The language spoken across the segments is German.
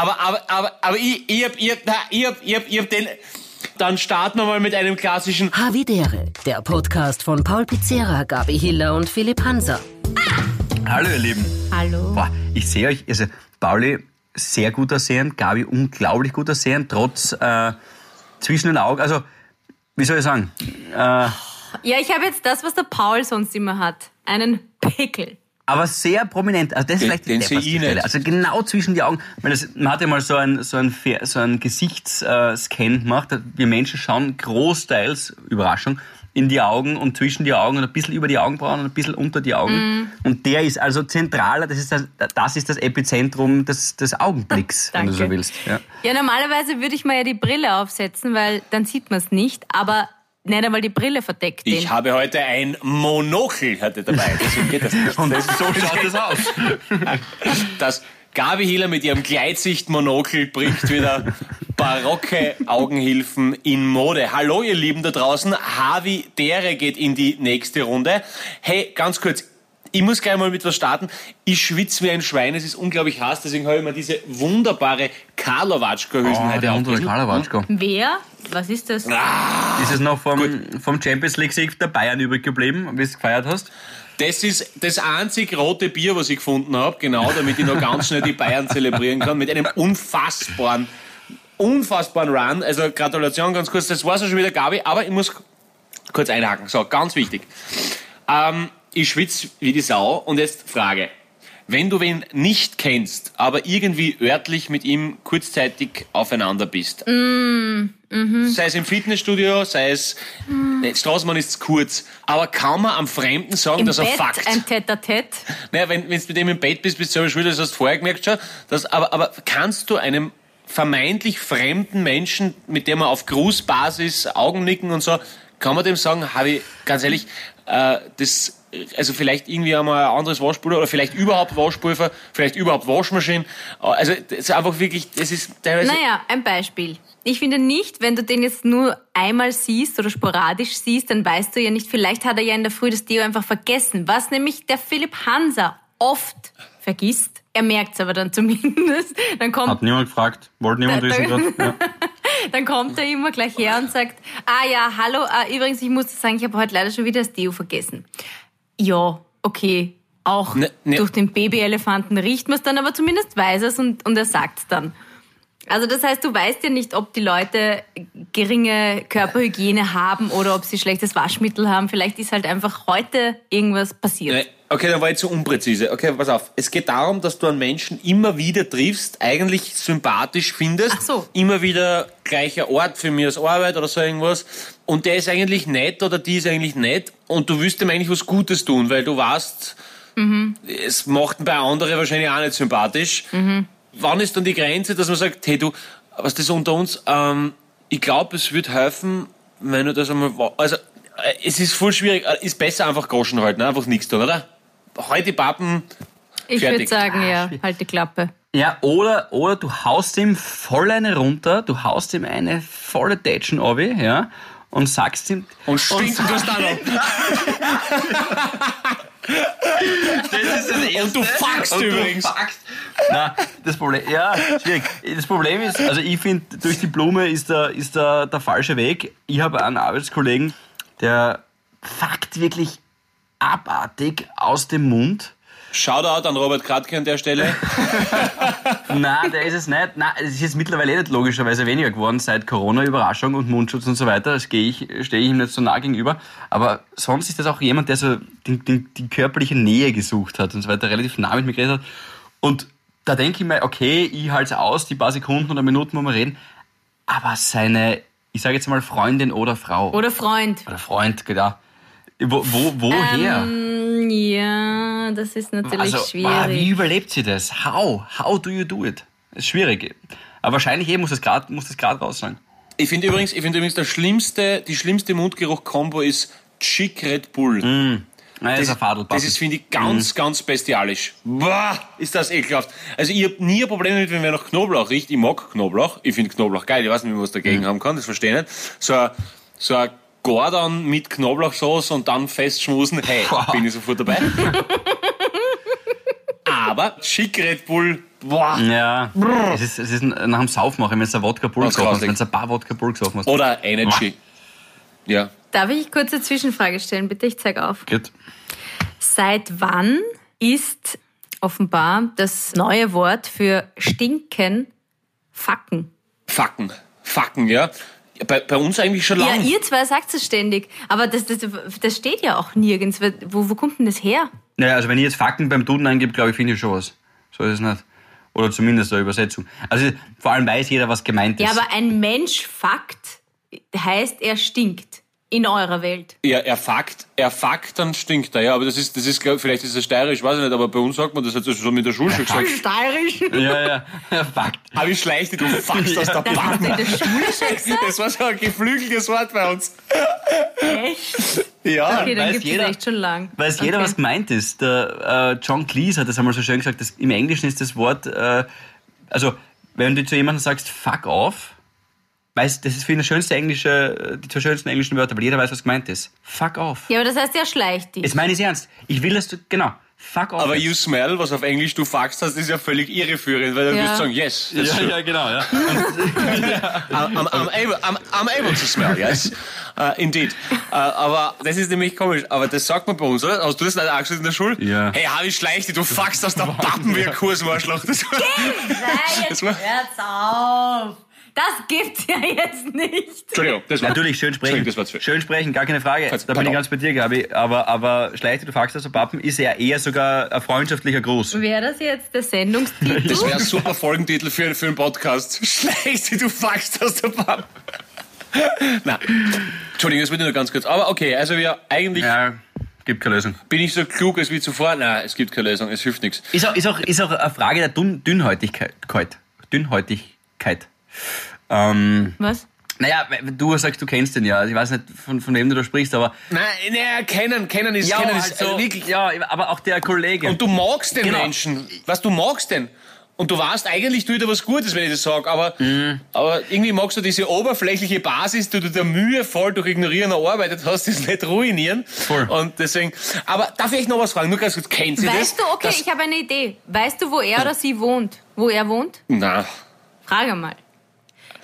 Aber, aber, aber, aber ich, ich hab, ich hab, ich hab, ich hab, ich hab den. Dann starten wir mal mit einem klassischen. Havidere, der Podcast von Paul Pizzera, Gabi Hiller und Philipp Hanser. Hallo ihr Lieben. Hallo. Boah, ich sehe euch, also Pauli sehr gut aussehen, Gabi unglaublich gut aussehen, trotz äh, zwischen den Augen, also wie soll ich sagen, äh, Ja, ich habe jetzt das, was der Paul sonst immer hat. Einen Pickel. Aber sehr prominent. Also das ist Den- vielleicht die den depperste ich Stelle. nicht. Also genau zwischen die Augen. Weil das, man hat ja mal so ein so ein, so ein Gesichtsscan gemacht. Wir Menschen schauen großteils, Überraschung, in die Augen und zwischen die Augen und ein bisschen über die Augenbrauen und ein bisschen unter die Augen. Mhm. Und der ist also zentraler, das ist das, das, ist das Epizentrum des, des Augenblicks, wenn du so willst. Ja. Ja, normalerweise würde ich mal ja die Brille aufsetzen, weil dann sieht man es nicht. Aber nicht einmal die Brille verdeckt den. Ich habe heute ein Monokel hatte dabei. Deswegen geht das nicht. Und so schaut es aus. Das Gabi Hiller mit ihrem Gleitsicht-Monokel bringt wieder barocke Augenhilfen in Mode. Hallo ihr Lieben da draußen, Havi Dere geht in die nächste Runde. Hey, ganz kurz, ich muss gleich mal mit was starten. Ich schwitze wie ein Schwein, es ist unglaublich heiß, deswegen habe ich mir diese wunderbare Karlowatschka-Hülsen Oh, heute. Kalawatschko. Wer? Was ist das? Ist es noch vom, vom Champions League-Sieg der Bayern übrig geblieben, wie du es gefeiert hast? Das ist das einzig rote Bier, was ich gefunden habe, genau, damit ich noch ganz schnell die Bayern zelebrieren kann, mit einem unfassbaren, unfassbaren Run. Also Gratulation ganz kurz, das war's ja schon wieder, Gabi, aber ich muss kurz einhaken. So, ganz wichtig. Ähm, ich schwitze wie die Sau und jetzt Frage. Wenn du wen nicht kennst, aber irgendwie örtlich mit ihm kurzzeitig aufeinander bist, sei es im Fitnessstudio, sei es, mm. Straßenmann ist zu kurz, aber kann man am Fremden sagen, Im dass er Bett fuckt? ein Tête-à-Tête. Naja, wenn, wenn du mit dem im Bett bist, bist du selber schuld, das hast du vorher gemerkt schon. Das, aber, aber kannst du einem vermeintlich fremden Menschen, mit dem man auf Grußbasis Augennicken und so, kann man dem sagen, habe ich, ganz ehrlich, äh, das, also vielleicht irgendwie einmal ein anderes Waschpulver oder vielleicht überhaupt Waschpulver, vielleicht überhaupt Waschmaschinen. Also das ist einfach wirklich, das ist teilweise... Naja, ein Beispiel. Ich finde nicht, wenn du den jetzt nur einmal siehst oder sporadisch siehst, dann weißt du ja nicht, vielleicht hat er ja in der Früh das Deo einfach vergessen. Was nämlich der Philipp Hanser oft vergisst. Er merkt es aber dann zumindest. Dann kommt Hat niemand gefragt, wollte niemand Da- wissen da-. Ja. Dann kommt er immer gleich her und sagt, ah ja, hallo, ah, übrigens, ich muss sagen, ich habe heute leider schon wieder das Deo vergessen. Ja, okay. Auch Ne- ne- durch den Babyelefanten riecht man es dann, aber zumindest weiß er es und, und er sagt es dann. Also das heißt, du weißt ja nicht, ob die Leute geringe Körperhygiene haben oder ob sie schlechtes Waschmittel haben. Vielleicht ist halt einfach heute irgendwas passiert. Nee, Okay, dann war ich zu unpräzise. Okay, pass auf. Es geht darum, dass du einen Menschen immer wieder triffst, eigentlich sympathisch findest. Ach so. Immer wieder gleicher Ort für mich als Arbeit oder so irgendwas. Und der ist eigentlich nett oder die ist eigentlich nett und du willst ihm eigentlich was Gutes tun, weil du weißt, es macht bei anderen wahrscheinlich auch nicht sympathisch. Wann ist dann die Grenze, dass man sagt, hey du, was das unter uns, ähm, ich glaube, es wird helfen, wenn du das einmal, also, äh, es ist voll schwierig, äh, ist besser einfach Groschen halten, einfach nichts tun, oder? Heute die Pappen, Ich würde fertig. sagen, ja, halt die Klappe. Ja, oder, oder du haust ihm voll eine runter, du haust ihm eine volle Tätschen ab, ja, und sagst ihm... und stinken tust auch noch. Das ist das Und du fuckst Und du übrigens. fuckst. Nein, das Problem, ja, schwierig. Das Problem ist, also ich finde, durch die Blume ist der, ist der, der falsche Weg. Ich habe einen Arbeitskollegen, der fuckt wirklich abartig aus dem Mund. Shoutout an Robert Kratke an der Stelle. Nein, der ist es nicht. Nein, es ist jetzt mittlerweile nicht logischerweise weniger geworden seit Corona, Überraschung und Mundschutz und so weiter. Das gehe ich, stehe ich ihm nicht so nah gegenüber. Aber sonst ist das auch jemand, der so die, die, die körperliche Nähe gesucht hat und so weiter, relativ nah mit mir geredet hat. Und da denke ich mir, okay, ich halte es aus, die paar Sekunden oder Minuten, wo wir reden. Aber seine, ich sage jetzt mal Freundin oder Frau. Oder Freund. Oder Freund, genau. Wo, wo, woher? Ähm, ja, das ist natürlich also, schwierig. wie überlebt sie das? How? How do you do it? Das ist schwierig. Aber wahrscheinlich eh muss das gerade muss das gerade raus sein. Ich finde übrigens, ich finde übrigens, der schlimmste, die schlimmste Mundgeruch-Kombo ist Chick Red Bull. Nein, das ist ein Das ist, finde ich, ganz, ganz bestialisch. Boah, ist das ekelhaft. Also ich habe nie ein Problem damit, wenn wer nach Knoblauch riecht. Ich mag Knoblauch. Ich finde Knoblauch geil. Ich weiß nicht, wie man was dagegen haben kann. Das verstehe ich nicht. So ein, so ein Gordon mit Knoblauchsauce und dann festschmusen. Hey, Wow. bin ich sofort dabei. Aber Schick Red Bull boah. Ja, es ist, es ist nach dem Saufmachen, wenn du ein Wodka Bull gesoffen hast, grausig. wenn du ein paar Wodka Bull gesoffen hast. Oder Energy. Ja. Darf ich kurz eine Zwischenfrage stellen? Bitte, ich zeig auf. Gut. Seit wann ist offenbar das neue Wort für stinken Facken? Facken. Facken, ja. Bei, bei uns eigentlich schon Ja, lange. ihr zwei sagt es ständig, aber das, das, das steht ja auch nirgends. Wo, wo kommt denn das her? Naja, also wenn ich jetzt Fakten beim Duden eingebe, glaube ich, finde ich schon was. So ist es nicht. Oder zumindest eine Übersetzung. Also vor allem weiß jeder, was gemeint ist. Ja, aber ein Mensch Fakt heißt, er stinkt in eurer Welt. Ja, er fuckt, er fuckt, dann stinkt er, ja. Aber das ist, das ist, vielleicht ist es steirisch, weiß ich nicht, aber bei uns sagt man das hat so schon mit der Schule schon gesagt. Steirisch. ja, ja, ja, Fakt. Aber ich schleich dich, du fuckst aus der Das hast du in der Schule? Das war so ein geflügeltes Wort bei uns. Echt? Ja. Okay, dann weiß gibt es jeder. echt schon lang. Weiß jeder, okay. was gemeint ist. Der äh, John Cleese hat das einmal so schön gesagt, dass im Englischen ist das Wort, äh, also wenn du zu jemandem sagst, fuck off, weiß, das ist für ihn das schönste englische, die zwei schönsten englischen Wörter, weil jeder weiß, was gemeint ist. Fuck off. Ja, aber das heißt, er schleicht dich. Jetzt meine ich ernst. Ich will, dass du, genau, fuck off. Aber jetzt. you smell, was auf Englisch du fuckst hast, ist ja völlig irreführend, weil dann Ja. wirst du sagen, yes, ja, true. ja, genau, ja. I'm, I'm, I'm, able, I'm, I'm able to smell, yes. Uh, indeed. Uh, aber das ist nämlich komisch. Aber das sagt man bei uns, oder? Hast du das nicht auch in der Schule? Ja. Hey, Harry Schleichte, du fuckst aus der Pappen wie ein Kursmarschloch. Das Das war- hört's auf. Das gibt's ja jetzt nicht. Entschuldigung, das war, Natürlich, schön sprechen. Das war zu viel. Schön sprechen, gar keine Frage. Falls- Da bin ich ganz bei dir, Gabi. Aber, aber Schleichte, du fuckst aus der Pappen, ist ja eher sogar ein freundschaftlicher Gruß. Wäre das jetzt der Sendungstitel? das wäre ein super Folgentitel für, für einen Podcast. Schleichte, du fuckst aus der Pappen. Na, Entschuldigung, das wird nur ganz kurz. Aber okay, also wir eigentlich Ja, gibt keine Lösung. bin ich so klug als wie zuvor. Nein, es gibt keine Lösung, es hilft nichts. Ist auch, ist auch, ist auch eine Frage der Dünn, Dünnhäutigkeit. Dünnhäutigkeit. Ähm, Was? naja, du sagst, du kennst den ja. Also ich weiß nicht, von, von wem du da sprichst, aber. Nein, nein, kennen, kennen ist, kennen ist halt so, äh, wirklich. ja, aber auch der Kollege. Und du magst den Genau. Menschen. Was du magst den. Und du weißt, eigentlich tut er was Gutes, wenn ich das sage, aber, Mhm. aber irgendwie magst du diese oberflächliche Basis, die du der Mühe voll durch Ignorieren erarbeitet hast, das nicht ruinieren. Voll. Und deswegen, aber darf ich noch was fragen? Nur ganz kurz, kennt Sie das? Weißt du, okay, Das- ich habe eine Idee. Weißt du, wo er oder sie wohnt? Wo er wohnt? Na, Frage mal.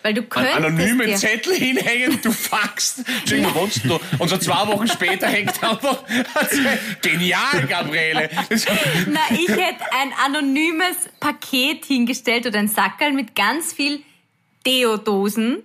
Weil du könntest anonymen dir- Zettel hinhängen, du fuckst. Entschuldigung, wo wohnst du? Und so zwei Wochen später hängt einfach, genial, Gabriele. Na, ich hätte ein anonymes Paket hingestellt oder ein Sackerl mit ganz viel Deodosen.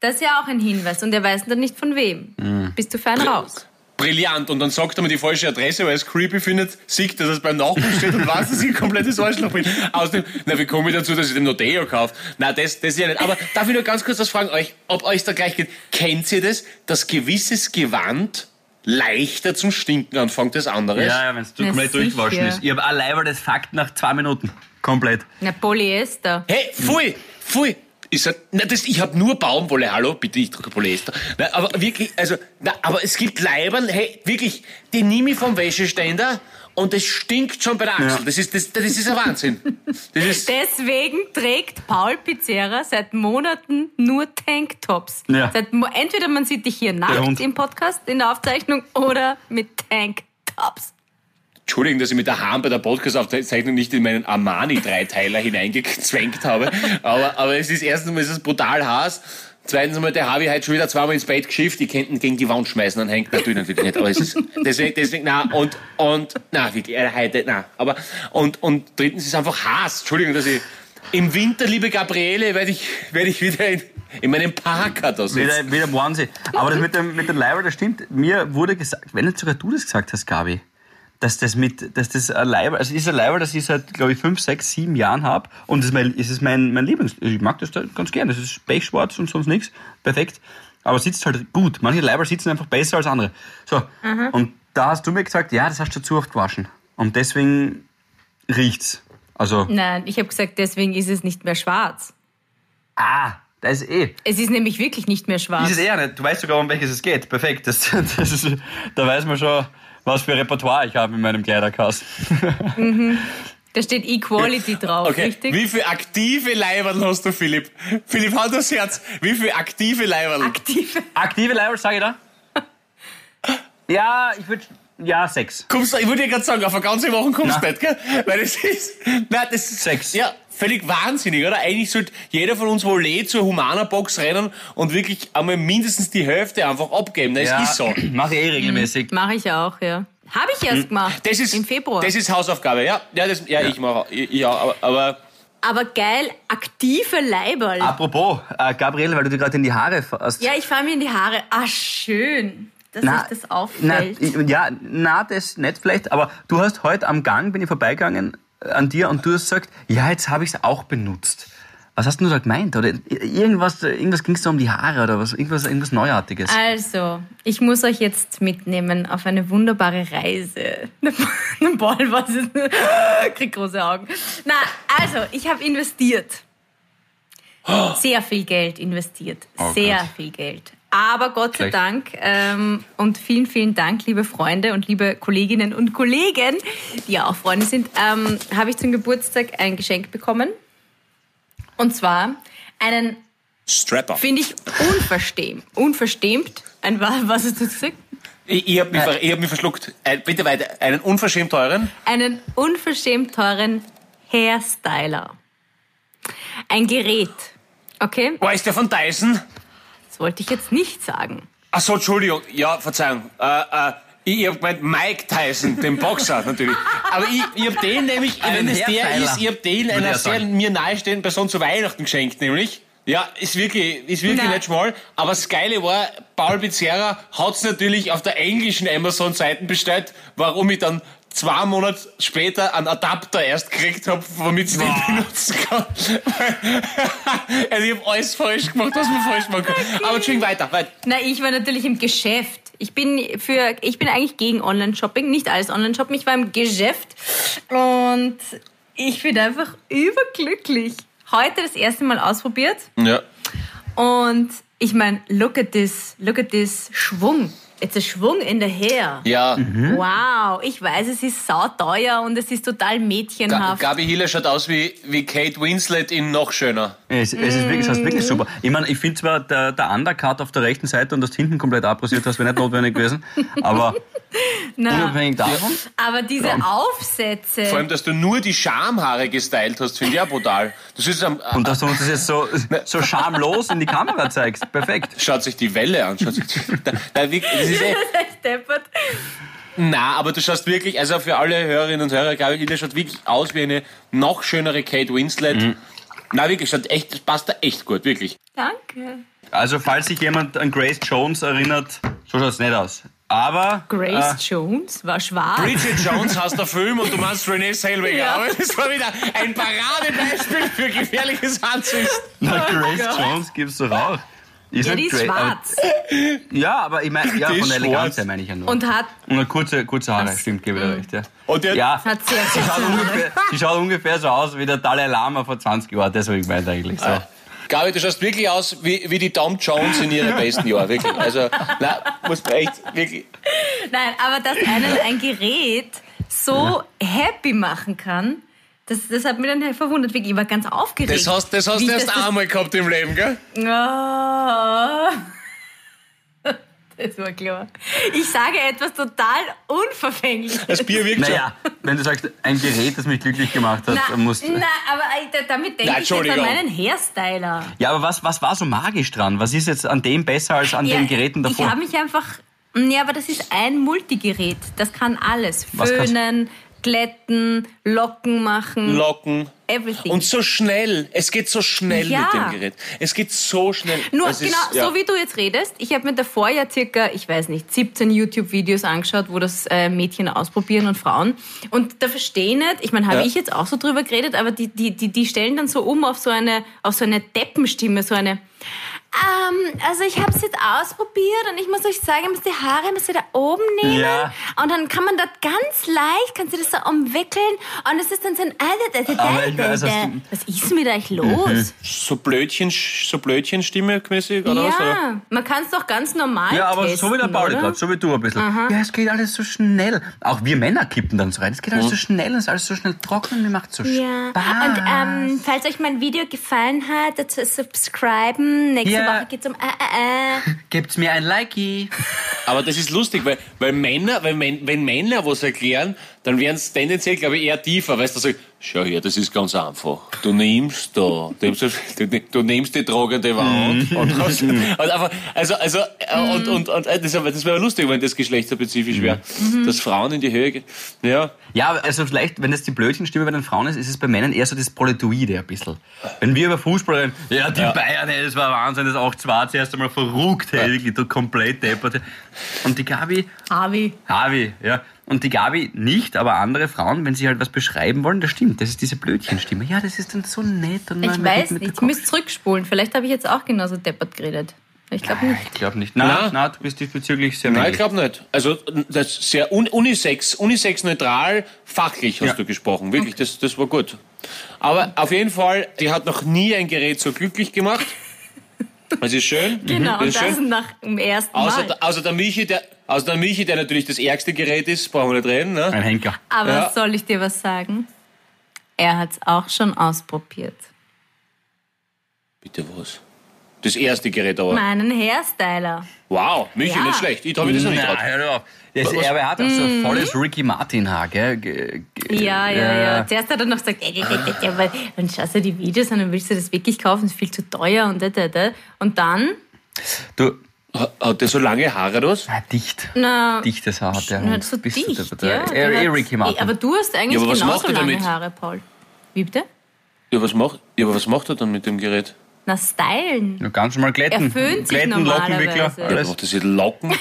Das ist ja auch ein Hinweis und er weiß dann nicht von wem. Mhm. Bist du fein raus? Brillant. Und dann sagt er mir die falsche Adresse, weil er es creepy findet, sieht, dass es beim Nachbarn steht und weiß, dass ich ein komplettes Arschloch bin. Außerdem, na, wie komme ich dazu, dass ich dem noch Deo kaufe? Na, das, das ist ja nicht. Aber darf ich nur ganz kurz was fragen, euch, ob euch da gleich geht? Kennt ihr das, dass gewisses Gewand leichter zum Stinken anfängt als anderes? ja, ja, wenn es komplett durchgewaschen sicher. ist. Ich habe allein das Fakt nach zwei Minuten. Komplett. Na, Polyester. Hey, pfui, pfui. Ich sag, na, das, ich habe nur Baumwolle, hallo, bitte, ich drücke Polyester. Na, aber wirklich, also, na, aber es gibt Leibern, hey, wirklich, die nehme ich vom Wäscheständer und es stinkt schon bei der Achsel. Ja. Das ist, das, das ist ein Wahnsinn. Das ist, Deswegen trägt Paul Pizzerra seit Monaten nur Tanktops. Ja. Seit, entweder man sieht dich hier nackt im Podcast, in der Aufzeichnung, oder mit Tanktops. Entschuldigung, dass ich mit der Hand bei der Podcast-Aufzeichnung nicht in meinen Armani-Dreiteiler hineingezwängt habe. Aber, aber es ist erstens mal es brutal heiß. Zweitens einmal, der habe ich heute schon wieder zweimal ins Bett geschifft. Ich könnte ihn gegen die Wand schmeißen, dann hängt natürlich natürlich nicht. Aber es ist, deswegen, deswegen, na, und, und, na, wirklich, äh, heute, na. Aber, und, und drittens ist einfach Hass. Entschuldigung, dass ich, im Winter, liebe Gabriele, werde ich, werde ich wieder in, in meinem Parker da sitzen. Wieder, wieder Wahnsinn. Aber das mit dem, mit dem Leiber, das stimmt. Mir wurde gesagt, wenn nicht sogar du das gesagt hast, Gabi, dass das mit, dass das ein Leiber, also ist ein Leiber, das ich seit, glaube ich, fünf, sechs, sieben Jahren habe. Und das ist mein, es ist mein, mein Lieblings, ich mag das da ganz gern. Das ist pechschwarz und sonst nichts. Perfekt. Aber sitzt halt gut. Manche Leiber sitzen einfach besser als andere. So. Und da hast du mir gesagt, ja, das hast du zu oft gewaschen. Und deswegen riecht's. Also, Nein, ich habe gesagt, deswegen ist es nicht mehr schwarz. ah, das ist eh. Es ist nämlich wirklich nicht mehr schwarz. Ist es eher nicht. Du weißt sogar, um welches es geht. Perfekt. Das, das ist, da weiß man schon, was für Repertoire ich habe in meinem Kleiderkasten. Da steht Equality drauf, Okay, richtig? wie viele aktive Leibern hast du, Philipp? Philipp, halt das Herz. Wie viele aktive Leibern? Aktive. Aktive Leiber, sage ich da? Ja, ich würde. ja, sechs. Kommst du, ich würde dir gerade sagen, auf eine ganze Woche kommst du nicht, gell? Weil das ist, nein, das ist, Sechs. ja, völlig wahnsinnig, oder? Eigentlich sollte jeder von uns wohl eh zur Humana-Box rennen und wirklich einmal mindestens die Hälfte einfach abgeben. Das ist so. Mache ich eh regelmäßig. Mache ich auch, ja. Habe ich erst gemacht. Hm. Das ist, Im Februar. Das ist Hausaufgabe, ja. Ja, das, ja, ich mache, ja, aber, aber Aber geil, aktive Leiberl. Apropos, äh, Gabriele, weil du dir gerade in die Haare fährst. Ja, ich fahre mir in die Haare. Ah, schön, dass Na, euch das na, auffällt. ich- ja, na, das nicht vielleicht, aber du hast heute am Gang, bin ich vorbeigegangen an dir und du hast gesagt, ja, jetzt habe ich es auch benutzt. Was hast du da gemeint? Oder irgendwas, irgendwas ging es da um die Haare oder was? Irgendwas, irgendwas Neuartiges? Also, ich muss euch jetzt mitnehmen auf eine wunderbare Reise. Der Ball, was ist? Krieg große Augen. Na, also, ich habe investiert. Sehr viel Geld investiert. Oh Sehr Gott. viel Geld. Aber Gott sei. Dank ähm, und vielen, vielen Dank, liebe Freunde und liebe Kolleginnen und Kollegen, die ja auch Freunde sind, ähm, habe ich zum Geburtstag ein Geschenk bekommen. Und zwar einen Strapper. Finde ich unverstämt. Unverstämt. Ein, wa- was hast du gesagt? Ich, ich habe mich, ver- ich hab mich verschluckt. Äh, bitte weiter. Einen unverschämt teuren. Einen unverschämt teuren Hairstyler. Ein Gerät. Okay? War ist der von Dyson? Wollte ich jetzt nicht sagen. Ach so, Entschuldigung. Ja, Verzeihung. Äh, äh, ich hab gemeint Mike Tyson, den Boxer natürlich. Aber ich, ich hab den nämlich, wenn es der ist, ich hab den einer er sehr sagen. mir nahestehenden Person zu Weihnachten geschenkt, nämlich. Ja, ist wirklich, ist wirklich Nein. nicht schmal. Aber das Geile war, Paul Pizzerra hat's natürlich auf der englischen Amazon-Seite bestellt, warum ich dann zwei Monate später einen Adapter erst gekriegt habe, womit ich den benutzen kann. also ich habe alles falsch gemacht, was man falsch machen kann. Aber Entschuldigung, weiter, weiter. Na, ich war natürlich im Geschäft. Ich bin für, ich bin eigentlich gegen Online-Shopping, nicht alles Online-Shopping. Ich war im Geschäft und ich bin einfach überglücklich. Heute das erste Mal ausprobiert Ja. und ich meine, look at this, look at this Schwung. It's a Schwung in the hair. Ja. Wow, ich weiß, es ist sauteuer und es ist total mädchenhaft. Gabi Hiller schaut aus wie, wie Kate Winslet in noch schöner. Es, es ist wirklich, es ist wirklich super. Ich meine, ich finde zwar der, der Undercut auf der rechten Seite und das hinten komplett abrasiert, das wäre nicht notwendig gewesen, aber Na, unabhängig davon, aber diese Aufsätze. Vor allem, dass du nur die Schamhaare gestylt hast, finde ich auch brutal. Das ist am, und dass du uns das jetzt so, so schamlos in die Kamera zeigst, perfekt. schaut sich die Welle an. Schaut sich die, da, da, wirklich- das ist eh, Deppert. na, aber du schaust wirklich, also für alle Hörerinnen und Hörer, Gabi Hiller schaut wirklich aus wie eine noch schönere Kate Winslet. Na, wirklich, schaut echt, das passt da echt gut, wirklich. Danke. Also, falls sich jemand an Grace Jones erinnert, so schaut es nicht aus. Aber Grace Jones war schwarz. Bridget Jones heißt der Film und du meinst Renee Zellweger. Ja. Aber das war wieder ein Paradebeispiel für gefährliches Ansicht. na, Grace Gott. Jones gibt's doch auch. Ist Ja, die ist schwarz Aber, ja, aber ich meine, ja, Die von der Eleganz her meine ich ja nur. und hat, Und eine kurze, kurze Haare, stimmt, gebe ich dir recht. Ja. Und der, ja, hat sehr sie kurze schaut, Haare. ungefähr, sie schaut ungefähr so aus wie der Dalai Lama vor 20 Jahren, das habe ich gemeint eigentlich. So. Gabi, du schaust wirklich aus wie, wie die Tom Jones in ihren besten Jahren, wirklich. Also, na, muss man echt, wirklich. Nein, aber dass einen ein Gerät so happy machen kann, das, das hat mich dann verwundert. Wirklich, Ich war ganz aufgeregt. Das hast, das hast du erst das- einmal gehabt im Leben, gell? Oh. Das war klar. Ich sage etwas total Unverfängliches. Das Bier wirkt Naja, wenn du sagst, ein Gerät, das mich glücklich gemacht hat, Na, musst na, aber äh, damit denke Na, ich jetzt an meinen Hairstyler. Ja, aber was, was war so magisch dran? Was ist jetzt an dem besser als an den Geräten davor? Ich habe mich einfach. Ja, aber das ist ein Multigerät. Das kann alles. Was kannst- Föhnen, glätten, Locken machen. Locken. Everything. Und so schnell. Es geht so schnell Ja. mit dem Gerät. Es geht so schnell. Nur Das genau, ist, ja. so wie du jetzt redest, ich habe mir davor ja circa, ich weiß nicht, 17 YouTube-Videos angeschaut, wo das äh, Mädchen ausprobieren und Frauen. Und da verstehe ich nicht, ich meine, habe Ja. ich jetzt auch so drüber geredet, aber die, die, die, die stellen dann so um auf so eine, auf so eine Deppenstimme, so eine. Ähm, also ich habe es jetzt ausprobiert und ich muss euch sagen, ihr müsst die Haare müsst ihr da oben nehmen Ja. und dann kann man das ganz leicht, kannst du das so umwickeln und es ist dann so ein... Aber ich weiß, was Was ist mit euch los? So Blödchen, so Blödchenstimme mäßig, oder was? Oder? Ja, man kann es doch ganz normal ja, aber testen, so wie der Pauli gerade, so wie du ein bisschen. Ja, es geht alles so schnell. Auch wir Männer kippen dann so rein. Es geht alles so schnell, es ist alles so schnell trocken und mir macht so Ja, Spaß. und ähm, falls euch mein Video gefallen hat, dazu subscriben. Nächste Sprache geht's um äh, äh, äh. Gibt's mir ein Likey? Aber das ist lustig, weil, weil Männer, weil, wenn, wenn Männer was erklären, dann werden es tendenziell, glaube ich, eher tiefer, weißt du, so, schau her, das ist ganz einfach. Du nimmst da, du, du nimmst die tragende Wand und, hast, einfach, also, also, äh, und, und, und, äh, das, das wäre lustig, wenn das geschlechterspezifisch wäre, dass Frauen in die Höhe gehen. Ja. Ja, also vielleicht, wenn das die Blödchenstimme bei den Frauen ist, ist es bei Männern eher so das Proletoide ein bisschen. Wenn wir über Fußball reden, ja, die Ja. Bayern, ey, das war Wahnsinn, das 8-2 zuerst einmal verrückt, hey, wirklich, du komplett deppert. Und die Gabi, Harvey. Harvey, ja. Und die Gabi nicht, aber andere Frauen, wenn sie halt was beschreiben wollen, das stimmt, das ist diese Blödchenstimme. Ja, das ist dann so nett. Und Ich man weiß nicht, ich müsste zurückspulen. Vielleicht habe ich jetzt auch genauso deppert geredet. Ich glaube nicht. Ich glaube nicht. Nein, Na? nein, du bist diesbezüglich sehr Nein, ich glaube nicht. Also das ist sehr un unisex, unisex neutral, fachlich hast Ja. du gesprochen. Wirklich, das, das war gut. Aber auf jeden Fall, die hat noch nie ein Gerät so glücklich gemacht. Das ist schön. Genau, das und ist das schön. nach dem ersten Außer, Mal. der- außer der Michi, der, außer der Michi, der natürlich das ärgste Gerät ist, brauchen wir nicht reden. Ne? Ein Henker. Aber Ja. soll ich dir was sagen? Er hat es auch schon ausprobiert. Bitte was? Das erste Gerät aber. Meinen Hairstyler. Wow, Michi, Ja. nicht schlecht. Ich traue mir das noch nicht Na, hör auf. Das, er hat auch so Mhm. ein volles Ricky Martin-Haar, gell? Ge- ge- Ja, ja, ja. Zuerst hat er noch gesagt, äh, äh, äh, äh, dann schaust du die Videos an und willst du das wirklich kaufen, das ist viel zu teuer und da, da, da. Und dann, Du, Hat- der so lange Haare, das? ah, dicht. na, Dichtes Haar hat der na Hund. so Bist du dicht. der- der- ja, der hat- Ricky Martin. Aber du hast eigentlich Ja, aber was genauso macht er lange damit? Haare, Paul. Wie bitte? Ja, was macht, ja, aber was macht er dann mit dem Gerät? Na, stylen. Nur ganz normal glätten. Er föhnt sich glätten, Lockenwickler, normalerweise. Ja, alles. macht das jetzt Locken?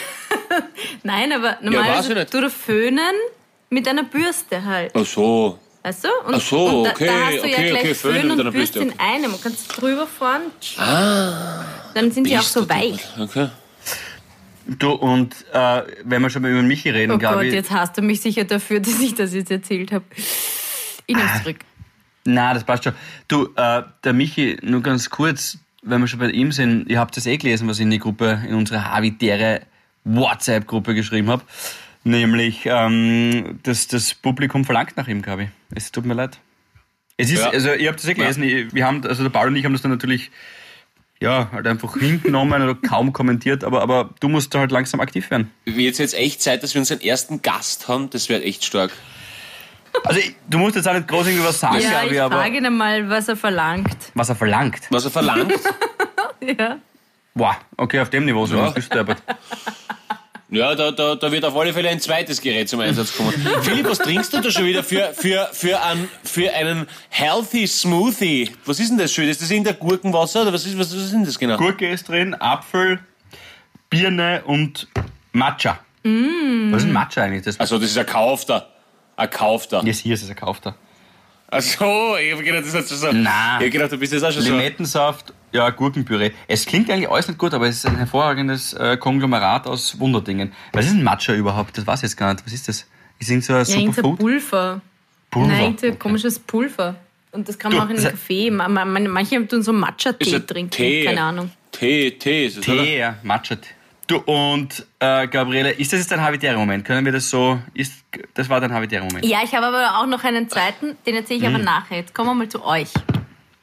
Nein, aber normalerweise nicht. du föhnen mit einer Bürste halt. Ach so. Weißt du? Und, Ach so, und da, okay, da hast du okay, ja gleich okay, Föhn Föhn mit und einer Bürste in einem. Man kann es drüber fahren. Dann sind die auch so weich. Okay. Du, und äh, wenn wir schon mal über Michi reden, Oh glaube Gott, ich. jetzt hast du mich sicher dafür, dass ich das jetzt erzählt habe. Ich nehme Ah. zurück. Na, das passt schon. Du, äh, der Michi, nur ganz kurz, wenn wir schon bei ihm sind, ihr habt das eh gelesen, was ich in die Gruppe, in unsere Habitäre WhatsApp-Gruppe geschrieben habe. Nämlich, ähm, dass das Publikum verlangt nach ihm, glaube ich. Es tut mir leid. Es ist, Ja. also ihr habt das eh gelesen, ich- wir haben, also der Paul und ich haben das dann natürlich, ja, halt einfach hingenommen oder kaum kommentiert, aber, aber du musst da halt langsam aktiv werden. Jetzt jetzt echt Zeit, dass wir unseren ersten Gast haben. Das wäre echt stark. Also ich, du musst jetzt auch nicht groß irgendwie was sagen, Ja, ich ich, aber frage ihn mal, was er verlangt. was er verlangt. Was er verlangt. Ja. Boah, okay, auf dem Niveau sind Ja. wir gestolpert. Ja, da, da, da wird auf alle Fälle ein zweites Gerät zum Einsatz kommen. Philipp, was trinkst du da schon wieder für, für, für, einen, für einen Healthy Smoothie? Was ist denn das schön? Ist das irgendein Gurkenwasser oder was ist, was, was ist denn das genau? Gurke ist drin, Apfel, Birne und Matcha. Was ist ein Matcha eigentlich? Das Also, das ist ein Kaufter. Ein Kaufter. Yes, hier ist es, er kauft er. Ach so, ich hab gedacht, das hat schon so. Nein. Ich hab gedacht, du bist jetzt auch schon so. Limettensaft, ja, Gurkenpüree. Es klingt eigentlich alles nicht gut, aber es ist ein hervorragendes äh, Konglomerat aus Wunderdingen. Was ist ein Matcha überhaupt? Das weiß ich jetzt gar nicht. Was ist das? Ist irgend so ein Ja, Superfood? Pulver. Pulver. Nein, Okay. komisches Pulver. Und das kann man Du, auch in den das- Kaffee. Ma- ma- ma- Manche tun so Ist Matcha-Tee trinken. Tee. Keine Ahnung. Tee, Tee ist es, oder? Tee, ja, Matcha. Du, und äh, Gabriele, ist das jetzt dein habitärer Moment? Können wir das so, ist, das war dein habitärer Moment? Ja, ich habe aber auch noch einen zweiten, den erzähle ich Mhm. aber nachher. Jetzt kommen wir mal zu euch.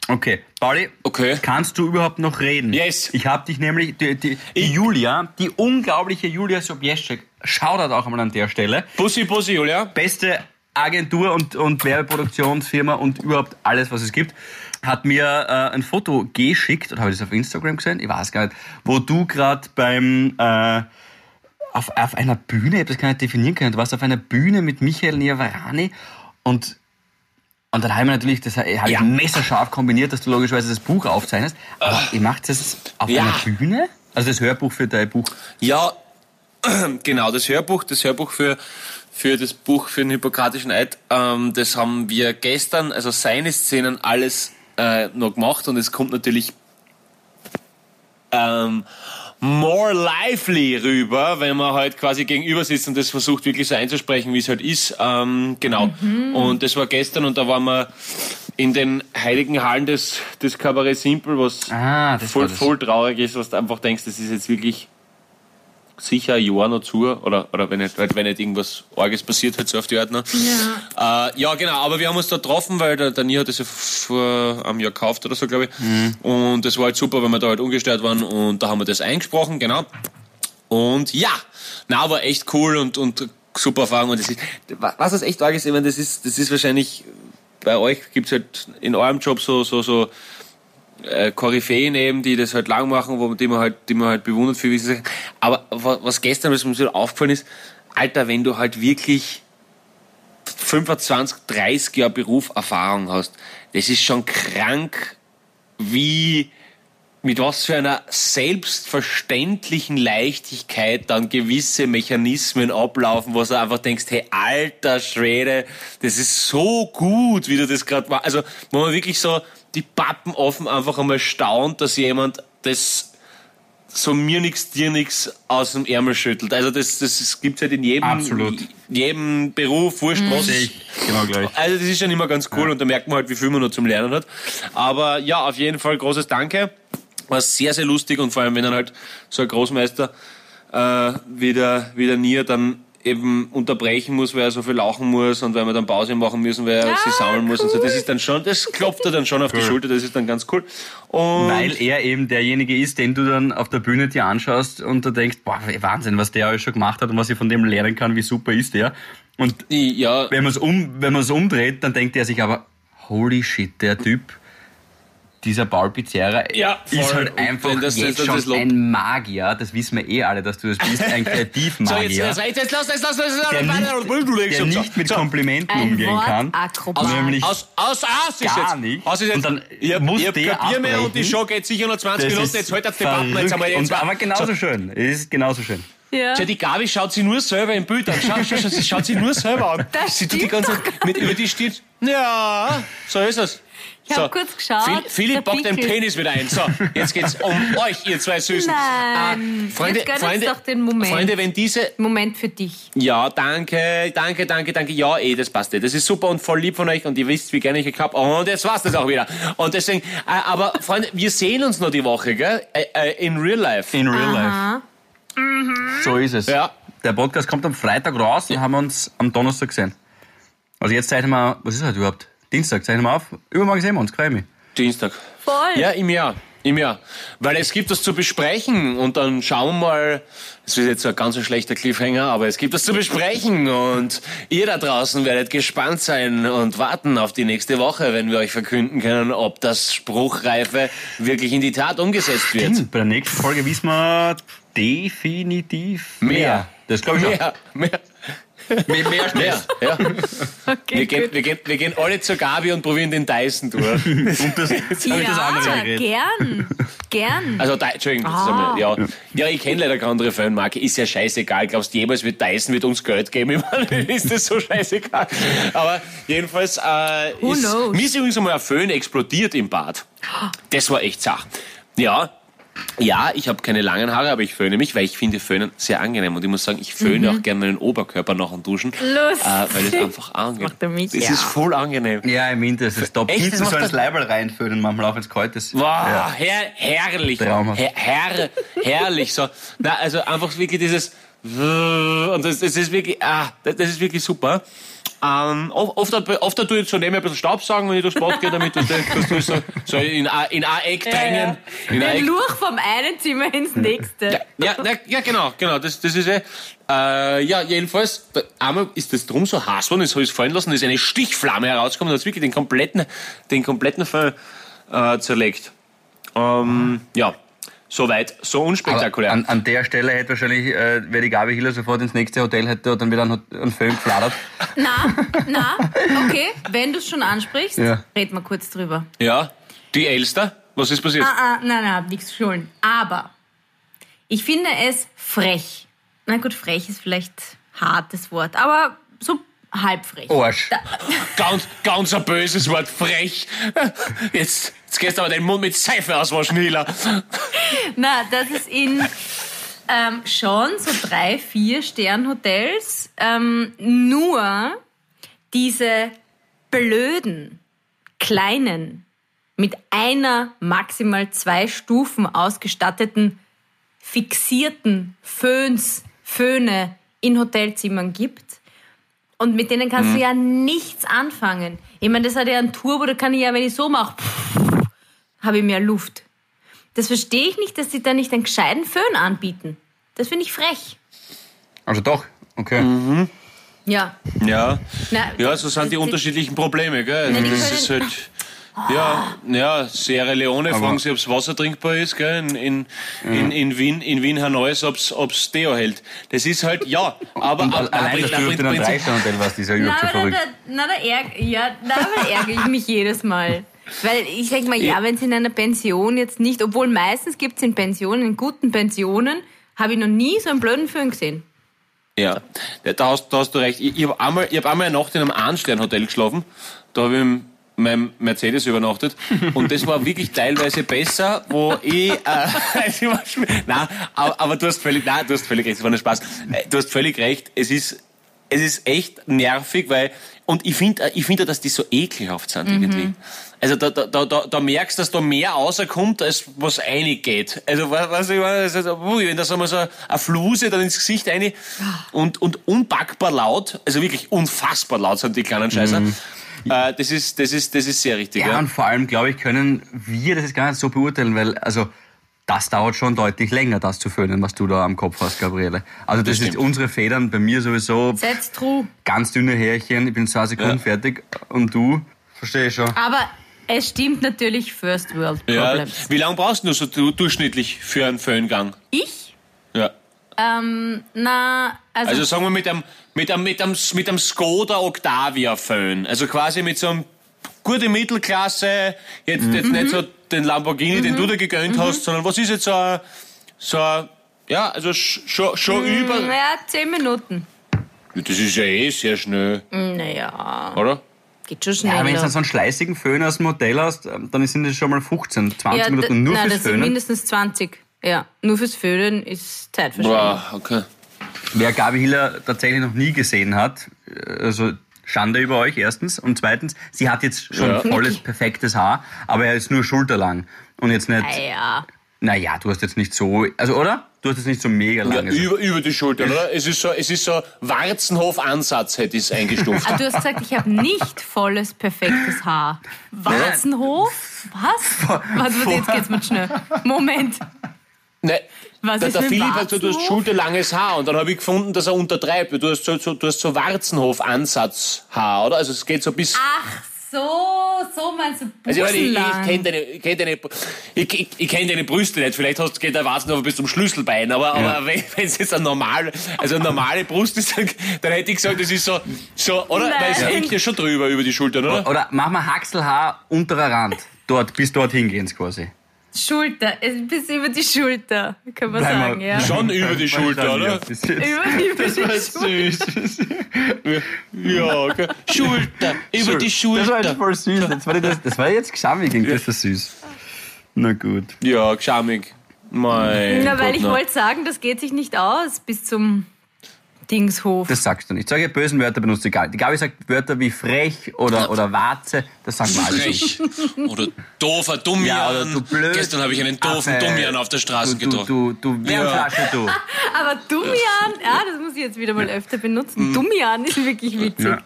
Okay, Pauli, Okay. kannst du überhaupt noch reden? Yes. Ich habe dich nämlich, die, die, die Julia, die unglaubliche Julia Sobieschek, Shoutout auch einmal an der Stelle, Bussi, Bussi, Julia. beste Agentur und, und Werbeproduktionsfirma und überhaupt alles, was es gibt, hat mir äh, ein Foto geschickt, oder habe ich das auf Instagram gesehen? Ich weiß gar nicht, wo du gerade beim... Äh, auf, auf einer Bühne, ich habe das gar nicht definieren können, du warst auf einer Bühne mit Michael Niavarani und und dann habe ich mir natürlich, das habe ich Ja. messerscharf kombiniert, dass du logischerweise das Buch aufzeichnest. Aber ihr macht das auf Ja. einer Bühne? Also das Hörbuch für dein Buch. Ja, genau, das Hörbuch, das Hörbuch für, für das Buch für den Hippokratischen Eid, ähm, das haben wir gestern, also seine Szenen alles äh, noch gemacht und es kommt natürlich ähm, more lively rüber, wenn man halt quasi gegenüber sitzt und das versucht wirklich so einzusprechen, wie es halt ist. Ähm, genau. Und das war gestern und da waren wir in den heiligen Hallen des, des Cabaret Simple, was Ah, voll, voll traurig ist, was du einfach denkst, das ist jetzt wirklich sicher ein Jahr noch zu, oder, oder wenn, nicht, wenn nicht irgendwas Arges passiert halt so auf die Art noch. Ja. Äh, ja, genau, aber wir haben uns da getroffen, weil der Dani hat das ja vor einem Jahr gekauft oder so, glaube ich. Mhm. Und das war halt super, weil wir da halt ungestört waren und da haben wir das eingesprochen, genau. Und ja, na, war echt cool und, und super Erfahrung. Und das ist, was das echt arg ist, ich meine, das ist, das ist wahrscheinlich, bei euch gibt's halt in eurem Job so, so, so, äh, Koryphäen eben, die das halt lang machen, wo, die man halt, die man halt bewundert für gewisse Sachen. Aber was gestern, was mir so aufgefallen ist, Alter, wenn du halt wirklich 25, 30 Jahre Berufserfahrung hast, das ist schon krank, wie, mit was für einer selbstverständlichen Leichtigkeit dann gewisse Mechanismen ablaufen, wo du einfach denkst, hey, alter Schwede, das ist so gut, wie du das gerade machst. Also, wo man wirklich so die Pappen offen einfach einmal staunt, dass jemand das so mir nix, dir nix aus dem Ärmel schüttelt. Also das, das, das gibt's halt in jedem, Absolut. jedem Beruf, wurscht Mhm. was. Genau gleich. Also das ist schon immer ganz cool und da merkt man halt, wie viel man noch zum Lernen hat. Aber ja, auf jeden Fall großes Danke. War sehr, sehr lustig und vor allem, wenn dann halt so ein Großmeister äh, wieder, wieder Nier dann eben unterbrechen muss, weil er so viel lauchen muss und weil wir dann Pause machen müssen, weil er Ah, sich sammeln muss und so. Das ist dann schon, das klopft er dann schon auf die Schulter, das ist dann ganz cool. Und Weil er eben derjenige ist, den du dann auf der Bühne dir anschaust und du denkst, boah, Wahnsinn, was der alles schon gemacht hat und was ich von dem lernen kann, wie super ist der. Und ja, wenn man es um, wenn man es umdreht, dann denkt er sich aber, holy shit, der Typ, dieser Paul Pizzerra Ja, ist halt einfach das- jetzt das- schon ein Magier. Das wissen wir eh alle, dass du das bist, ein so, Kreativmagier. jetzt, jetzt, jetzt, jetzt lass, jetzt lass, jetzt lass, der nicht, der nicht mit Komplimenten Ein umgehen kann. Wortakrobat. Nämlich Aus, aus, aus ist Gar jetzt. nicht. Aus ist jetzt. Und dann hab, muss hab der Bier mehr und die. Show geht sicher noch 20 das Minuten. Jetzt halt das Debatten. Jetzt haben wir jetzt. Und, aber genauso schön. Es ist genauso schön. Ja. Tja, die Gabi schaut sie nur selber im Bild an. Schau, schau, schau, sie schaut sie nur selber an. Das sie tut die ganze Zeit mit über die Stirn. Ja, so ist es. Ich hab kurz geschaut, Phil- Philipp packt den. Penis wieder ein. So, jetzt geht's um euch, ihr zwei Süßen. Nein, Ah, Freunde, jetzt Freunde, doch den Moment. Freunde, wenn diese Moment für dich. ja, danke, danke, danke, danke. Ja, eh, das passt eh. Das ist super und voll lieb von euch und ihr wisst, wie gerne ich euch hab. Und jetzt war's das auch wieder. Und deswegen, äh, aber Freunde, wir sehen uns noch die Woche, gell? Äh, äh, in real life. In real Aha. life. So ist es. Ja. Der Podcast kommt am Freitag raus und haben wir uns am Donnerstag gesehen. Also jetzt zeichnen wir, was ist heute überhaupt? Dienstag zeichnen wir auf. Übermorgen sehen wir uns, freue mich. Dienstag. Voll. Ja, im Jahr. Im Jahr. Weil es gibt was zu besprechen und dann schauen wir mal, es ist jetzt so ein ganz schlechter Cliffhanger, aber es gibt was zu besprechen und ihr da draußen werdet gespannt sein und warten auf die nächste Woche, wenn wir euch verkünden können, ob das Spruchreife wirklich in die Tat umgesetzt wird. Stimmt, bei der nächsten Folge wissen wir definitiv mehr. Das glaube ich auch. Mehr, mehr, Mehr, mehr mehr. Stress. Ja. Okay, Wir, gehen, wir, gehen, wir gehen alle zur Gabi und probieren den Dyson durch. Und das, ich das andere Ja, gern. Gern. Also, Dy- Entschuldigung, Ah. ja. ja, ich kenne leider keine andere Fanmarke, ist ja scheißegal. Glaubst du jemals wird Dyson wird uns Geld geben? Ich meine, ist das so scheißegal? Aber jedenfalls, äh, Who ist, knows? mir ist übrigens einmal ein Föhn explodiert im Bad. Das war echt Sach. Ja, ja, ich habe keine langen Haare, aber ich föhne mich, weil ich finde Föhnen sehr angenehm. Und ich muss sagen, ich föhne auch gerne meinen Oberkörper nach dem Duschen. Mhm. Lustig. Äh, weil es einfach angenehm macht er mich, Das ja. ist voll angenehm. Ja, im Winter ist es top. Echt? Hinten Das so ins Leiberl reinfüllen, manchmal auch wenn es kalt ist. Wow, Ja. her, herrlich. Traumhaft. Her, her, herrlich. So. Na, also einfach wirklich dieses und das, das ist wirklich, ah, das, das ist wirklich super. Ähm, oft, oft, tue ich so neben mir ein bisschen Staubsaugen, wenn ich durchs Bad gehe, damit das, das, so, so in, ein- in ein Eck drängen. In ein Den. Luch vom einen Zimmer ins nächste. Ja, ja, ja, genau, genau, das, das ist eh. Äh, ja, jedenfalls, da, einmal ist das drum so heiß worden, das habe ich fallen lassen, da ist eine Stichflamme herausgekommen und hat wirklich den kompletten, den kompletten Fall äh, zerlegt. Ähm, ja, soweit, so unspektakulär. an, an der Stelle hätte wahrscheinlich, äh, wäre die Gabi Hiller sofort ins nächste Hotel hätte und dann wieder einen, einen Föhn gefladert. Na, na, okay, wenn du es schon ansprichst, Ja. red mal kurz drüber. ja, die Elster, was ist passiert? Ah, ah, nein, nein, hab nichts schulden. Aber ich finde es frech. Na gut, frech ist vielleicht hartes Wort, aber so halb frech. Arsch. Ganz, ganz ein böses Wort, frech. Jetzt, jetzt gehst du aber den Mund mit Seife auswaschen, Hila. Na, das ist in ähm, schon so drei, vier Sternhotels ähm, nur diese blöden, kleinen, mit einer, maximal zwei Stufen ausgestatteten fixierten Föhns, Föhne in Hotelzimmern gibt. Und mit denen kannst du ja nichts anfangen. Ich meine, das hat ja einen Turbo, da kann ich ja, wenn ich so mache, habe ich mehr Luft. Das verstehe ich nicht, dass sie da nicht einen gescheiten Föhn anbieten. Das finde ich frech. Also doch, okay. Mhm. Ja. Ja. Na, Ja, so sind die das- unterschiedlichen Probleme, gell? Die das ist halt. Ja, ja, Sierra Leone fragen sie, ob das Wasser trinkbar ist, gell? In, in, in, in Wien, in Wien Hanoi, ob's, ob's Deo hält. Das ist halt, ja, aber, Und aber, allein, dass du auf aber den Prinzip- Drei-Sterne-Hotel warst, ist ja Na, überhaupt schon aber da, verrückt. da, na, da, ärg ja, na, aber ärgere ich mich jedes Mal. Weil ich denke mal, ja, wenn es in einer Pension jetzt nicht, obwohl meistens gibt es in Pensionen, in guten Pensionen, habe ich noch nie so einen blöden Föhn gesehen. Ja, da hast, da hast du recht. Ich, ich habe einmal, ich hab einmal eine Nacht in einem Ein-Stern-Hotel geschlafen. Da habe ich im meinem Mercedes übernachtet. Und das war wirklich teilweise besser, wo ich, äh, schwer- nein, aber, aber du hast völlig, nein, du hast völlig recht, es war nur Spaß. Äh, Du hast völlig recht, es ist, es ist echt nervig, weil, und ich finde, ich finde, dass die so ekelhaft sind irgendwie. Also da, da, da, da, merkst du, dass da mehr rauskommt, als was reingeht. Also was, ich meine, also, ui, wenn da so mal so eine Fluse dann ins Gesicht rein und, und unpackbar laut, also wirklich unfassbar laut sind die kleinen Scheißer. Äh, das ist, das ist, das ist sehr richtig, Ja, ja. und vor allem, glaube ich, können wir das jetzt gar nicht so beurteilen, weil, also, das dauert schon deutlich länger, das zu föhnen, was du da am Kopf hast, Gabriele. Also, das, Das ist unsere Federn, bei mir sowieso That's true. ganz dünne Härchen, ich bin zwei Sekunden Ja. fertig und du, verstehe ich schon. Aber es stimmt natürlich First World ja. Problems. Wie lange brauchst du so du, durchschnittlich für einen Föhngang? Ich? Ja. Ähm, na, also, Also sagen wir mit einem, mit einem, mit einem, mit einem Skoda Octavia Föhn. Also quasi mit so einem gute Mittelklasse, jetzt, jetzt nicht so den Lamborghini, den du dir gegönnt hast, sondern was ist jetzt so ein, so ein, ja, also sch- schon, schon über, naja, zehn Minuten. das ist ja eh sehr schnell, Naja, oder? Geht schon Ja, schneller. wenn du so einen schleißigen Föhn aus dem Hotel hast, dann sind das schon mal 15, 20 ja, Minuten nur nein, fürs das sind Föhnen. mindestens 20. Ja, nur fürs Föhnen ist Zeitverschwendung. Boah, okay. Wer Gabi Hiller tatsächlich noch nie gesehen hat, also Schande über euch erstens und zweitens, sie hat jetzt schon Ja. volles, perfektes Haar, aber er ist nur schulterlang und jetzt nicht, Ah, ja. Naja, du hast jetzt nicht so, also oder? Du hast jetzt nicht so mega Ja, lange. über, über die Schulter, oder? Es ist so, es ist so Warzenhof-Ansatz, hätte ich es eingestuft. Ah, du hast gesagt, ich habe nicht volles, perfektes Haar. Warzenhof? Was? Warte, warte, jetzt geht's mal schnell. Moment. Nein, Was der, ist der Philipp hat gesagt, du hast schulterlanges Haar und dann habe ich gefunden, dass er untertreibt. Du hast so, so, du hast so Warzenhof-Ansatzhaar, oder? Also es geht so bis... Ach so, so meinst du Also ich, meine, ich, ich kenne deine, ich kenn deine, ich, ich, ich kenn deine Brüste nicht. Vielleicht hast, geht der Warzenhof bis zum Schlüsselbein. Aber, aber wenn es jetzt eine normale, also eine normale Brust ist, dann, dann hätte ich gesagt, das ist so, so oder? Weil es Nein. hängt ja schon drüber über die Schultern, oder? Oder mach mal Haxelhaar unterer Rand, dort, bis dorthin gehen quasi. Schulter, es bis über die Schulter, kann man Bleib mal- sagen, ja. Schon über die Schulter, oder? Das Über, über die Schulter. Süß. ja, okay. Schulter, über die Das war Schulter. jetzt voll süß. Das war, das, das war jetzt geschammig, das war süß. Na gut. Ja, geschamig. Mein Na, weil Gott, ich wollte sagen, das geht sich nicht aus bis zum Dingshof. Das sagst du nicht. Solche bösen Wörter benutzt du egal. Die Gabi sagt Wörter wie frech oder, oder Warze, das sagt man alles. Frech. Oder doofer Dummian. Ja, oder du blöd. Gestern habe ich einen doofen Affe. Dummian auf der Straße Du, du, getroffen. du, du Wärmflasche, du. Aber Dumian, ja, das muss ich jetzt wieder mal öfter benutzen. Dumian ist wirklich witzig. Ja.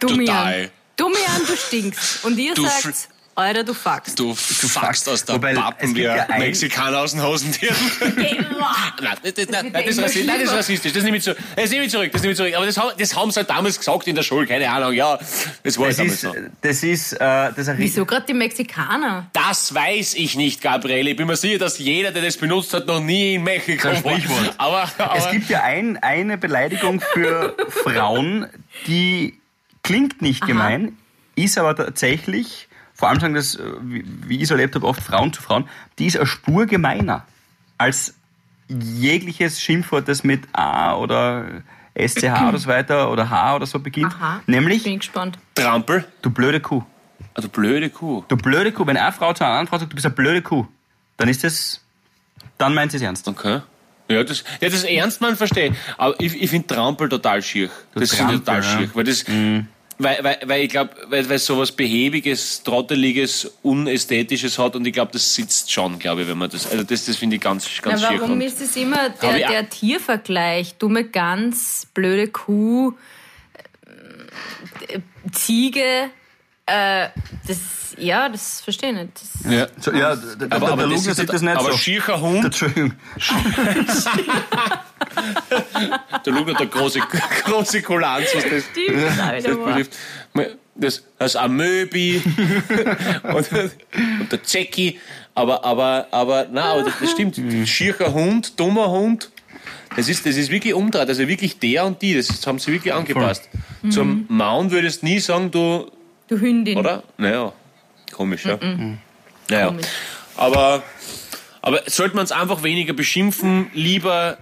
Dumian. Total. Dumian, du stinkst. Und ihr Du sagt, Alter, du fuckst. Du fuckst aus der Wobei, es Pappen wie ja Mexikaner aus den Hosentieren. Wow. Nein, das, das, nein, das, ist rassistisch, nein, das ist rassistisch. Das nehme ich, zu, das nehme ich zurück. Das nehme ich zurück. Aber das, haben- das haben sie halt damals gesagt in der Schule. Keine Ahnung. Ja, das war Das damals ist, so. das ist, äh, das ist ein Wieso gerade die Mexikaner? Das weiß ich nicht, Gabriele. Ich bin mir sicher, dass jeder, der das benutzt hat, noch nie in Mexiko war. Aber, aber Es gibt ja ein, eine Beleidigung für Frauen, die klingt nicht gemein, ist aber tatsächlich, vor allem sagen das, äh, wie ich es erlebt habe, oft Frauen zu Frauen, die ist eine Spur gemeiner als jegliches Schimpfwort, das mit A oder SCH oder so weiter oder H oder so beginnt. Aha. Bin Nämlich, ich gespannt. Trampel. du blöde Kuh. Also blöde Kuh. Du blöde Kuh. Wenn eine Frau zu einer anderen Frau sagt, du bist eine blöde Kuh, dann ist das, dann meint sie es ernst. Okay. Ja, das, ja, das ernst man verstehe. Aber ich, ich finde Trampel total schier. Das Trampel, total ja. schier. Weil das, Weil, weil, weil ich glaube, weil, weil sowas Behäbiges, Trotteliges, Unästhetisches hat und ich glaube, das sitzt schon, glaube ich, wenn man das. Also das, das finde ich ganz, ganz Na, warum ist es immer der, ich der Tiervergleich? Dumme Gans, blöde Kuh, äh, Ziege. Äh, das, ja, das verstehe ich nicht. Das, Ja. So, ja, der, der, Aber, der aber, das Lukas ist, sieht das nicht aber so. schiercher Hund, Entschuldigung. der Luca, der große, große Kulanz, was das stimmt, das das betrifft. Das, das Amöbi und, und der Zecki. Aber, aber, aber, nein, aber das, das stimmt. Schiercher Hund, dummer Hund. Das ist, das ist wirklich umdreht. Also wirklich der und die. Das haben sie wirklich angepasst. Zum Maun würdest du nie sagen, du, du Hündin. oder? Naja, komisch, ja. Naja. Komisch. Aber, aber sollte man es einfach weniger beschimpfen, lieber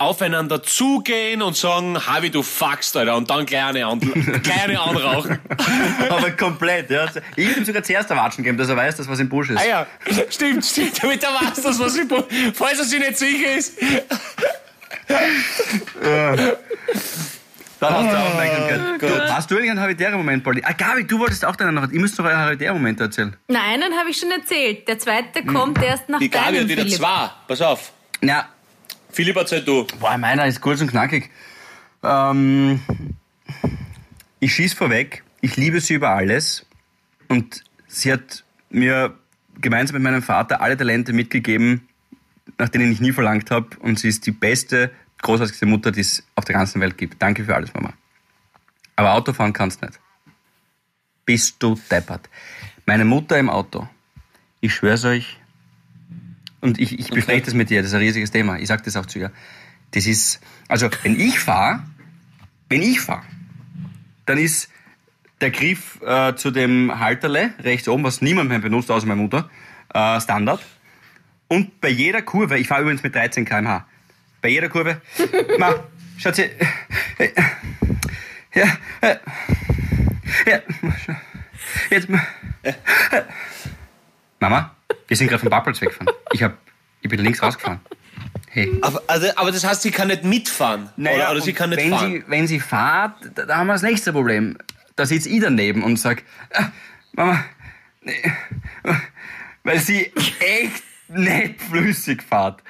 aufeinander zugehen und sagen, Havi, du fuckst, Alter, und dann kleine, an, kleine anrauchen. Aber komplett, ja. Ich habe ihm sogar zuerst erwatschen gegeben, dass er weiß, dass was im Busch ist. Ah ja, stimmt, stimmt, damit er weiß, dass was ich, falls er sich nicht sicher ist. Dann hast du Aufmerksamkeit. Du, hast du irgendeinen habitären Moment, Pauli? Ah, Gabi, du wolltest auch deinen noch. Ihr müsst doch euren habitären Moment erzählen. Nein, einen habe ich schon erzählt. Der zweite kommt erst nach Die Gabi deinem hat wieder Philipp. zwei. Pass auf. Na, Philipp, erzähl du. boah, meiner ist kurz und knackig. Ähm, ich schieß vorweg. Ich liebe sie über alles. Und sie hat mir gemeinsam mit meinem Vater alle Talente mitgegeben, nach denen ich nie verlangt habe. Und sie ist die beste, großartigste Mutter, die es auf der ganzen Welt gibt. Danke für alles, Mama. Aber Autofahren kannst nicht. Bist du deppert. Meine Mutter im Auto. Ich schwör's euch. Und ich, ich bespreche das mit dir, das ist ein riesiges Thema. Ich sag das auch zu ihr. Das ist, also, wenn ich fahre, wenn ich fahre, dann ist der Griff äh, zu dem Halterle rechts oben, was niemand mehr benutzt, außer meine Mutter, äh, Standard. Und bei jeder Kurve, ich fahre übrigens mit 13 km/h, bei jeder Kurve, ma, schaut sie, ja, äh, ja, jetzt, äh, Mama, wir sind gerade vom Parkplatz weggefahren. Ich, hab, ich bin links rausgefahren. Hey. Aber, also, aber das heißt, sie kann nicht mitfahren. oder, oder sie kann nicht wenn fahren. Sie, wenn sie fahrt, da, da haben wir das nächste Problem. Da sitzt ich daneben und sag, ah, Mama, nee, weil sie echt nicht flüssig fährt.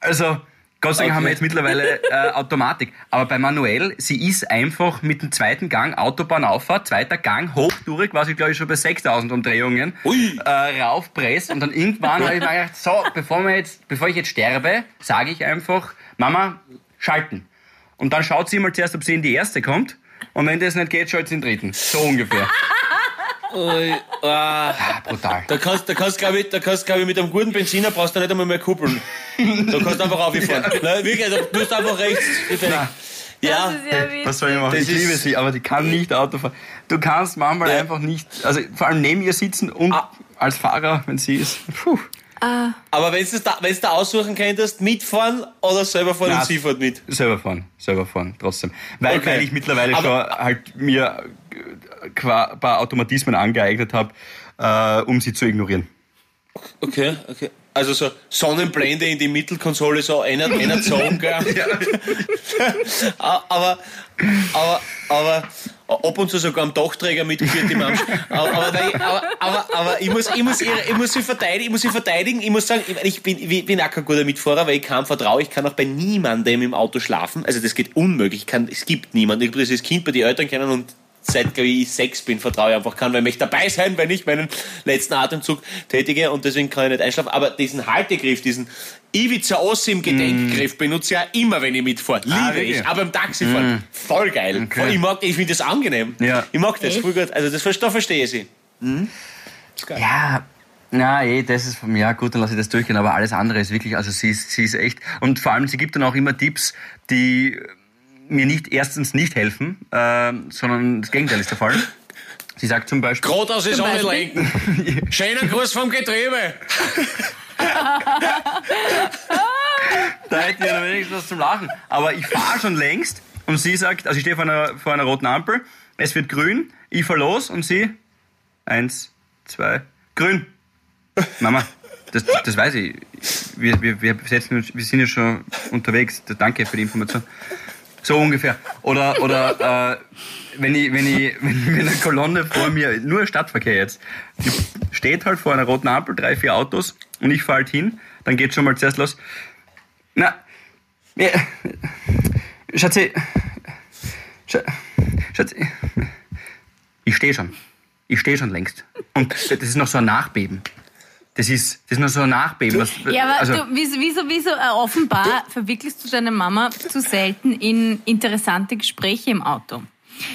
Also, Gott sei Dank Okay. haben wir jetzt mittlerweile äh, Automatik. Aber bei manuell, sie ist einfach mit dem zweiten Gang Autobahnauffahrt, zweiter Gang, hochdurch, war sie glaube ich schon bei 6000 Umdrehungen, Ui. äh, raufpresst und dann irgendwann habe ich mir gedacht, so, bevor, wir jetzt, bevor ich jetzt sterbe, sage ich einfach, Mama, schalten. Und dann schaut sie mal zuerst, ob sie in die erste kommt. Und wenn das nicht geht, schaltet sie in den dritten. So ungefähr. Ui, ah. Ah, brutal. Da kannst, da kannst, glaube ich, da kannst, glaube ich, mit einem guten Benziner brauchst du nicht einmal mehr kuppeln. Du einfach auffahren. Nein, wirklich, also, du hast einfach rechts. Ja, ja. Was soll ich machen? Das ich liebe sie, aber die kann nicht Auto fahren. Du kannst manchmal Ja. einfach nicht, also vor allem neben ihr sitzen und Ah. als Fahrer, wenn sie ist. Puh. aber wenn du da, wenn's da aussuchen könntest, mitfahren oder selber fahren Na, und sie fährt mit. Selber fahren, selber fahren, trotzdem. Weil, Okay. weil ich mittlerweile Aber- schon halt mir äh, ein paar Automatismen angeeignet habe, äh, um sie zu ignorieren. Okay, okay. Also so Sonnenblende in die Mittelkonsole, so einer, einer Zone, gell? aber, aber, aber, ab und zu sogar am Dachträger mitgeführt im Amsch. Aber, aber, aber, aber, ich, muss, ich, muss ihre, ich muss sie verteidigen, ich muss sie verteidigen, ich muss sagen, ich, bin, ich bin auch kein guter Mitfahrer, weil ich kaum vertraue, ich kann auch bei niemandem im Auto schlafen. Also das geht unmöglich, ich kann, es gibt niemanden. Ich habe das als Kind bei den Eltern kennen und seit ich, ich sechs bin, vertraue ich einfach kann, weil ich möchte dabei sein, wenn ich meinen letzten Atemzug tätige und deswegen kann ich nicht einschlafen. Aber diesen Haltegriff, diesen Ivica Ossim Gedenkgriff benutze ich ja immer, wenn ich mitfahre. Liebe Ah, ich. Aber beim Taxifahren. Voll geil. Voll, ich mag, ich finde das angenehm. Ja. Ich mag das Echt? voll gut. Also das, da verstehe ich sie. Ja, na, eh, das ist von mir, ja gut, dann lasse ich das durchgehen, aber alles andere ist wirklich, also sie ist, sie ist echt, und vor allem, sie gibt dann auch immer Tipps, die mir nicht, erstens nicht helfen, ähm, sondern das Gegenteil ist der Fall. Sie sagt zum Beispiel, Geradeaus ist Zum auch nicht lenken. Schöner Gruß vom Getriebe. da hätte ich ja wenigstens was zum Lachen. Aber ich fahre schon längst und sie sagt, also ich stehe vor einer, vor einer roten Ampel, es wird grün, ich fahr los und sie, eins, zwei, grün. Mama, das, das weiß ich. Wir, wir, wir, setzen uns, wir sind ja schon unterwegs. Danke für die Information. So ungefähr. Oder, oder äh, wenn, ich, wenn, ich, wenn eine Kolonne vor mir, nur Stadtverkehr jetzt, die steht halt vor einer roten Ampel, drei, vier Autos und ich fahre halt hin, dann geht schon mal zuerst los. Na, ja, Schatzi, Schatzi, ich stehe schon. Ich stehe schon längst. Und das ist noch so ein Nachbeben. Das ist, das ist nur so ein Nachbeben. Was, Ja, aber also, du, wieso, wieso, wieso äh, offenbar verwickelst du deine Mama zu selten in interessante Gespräche im Auto?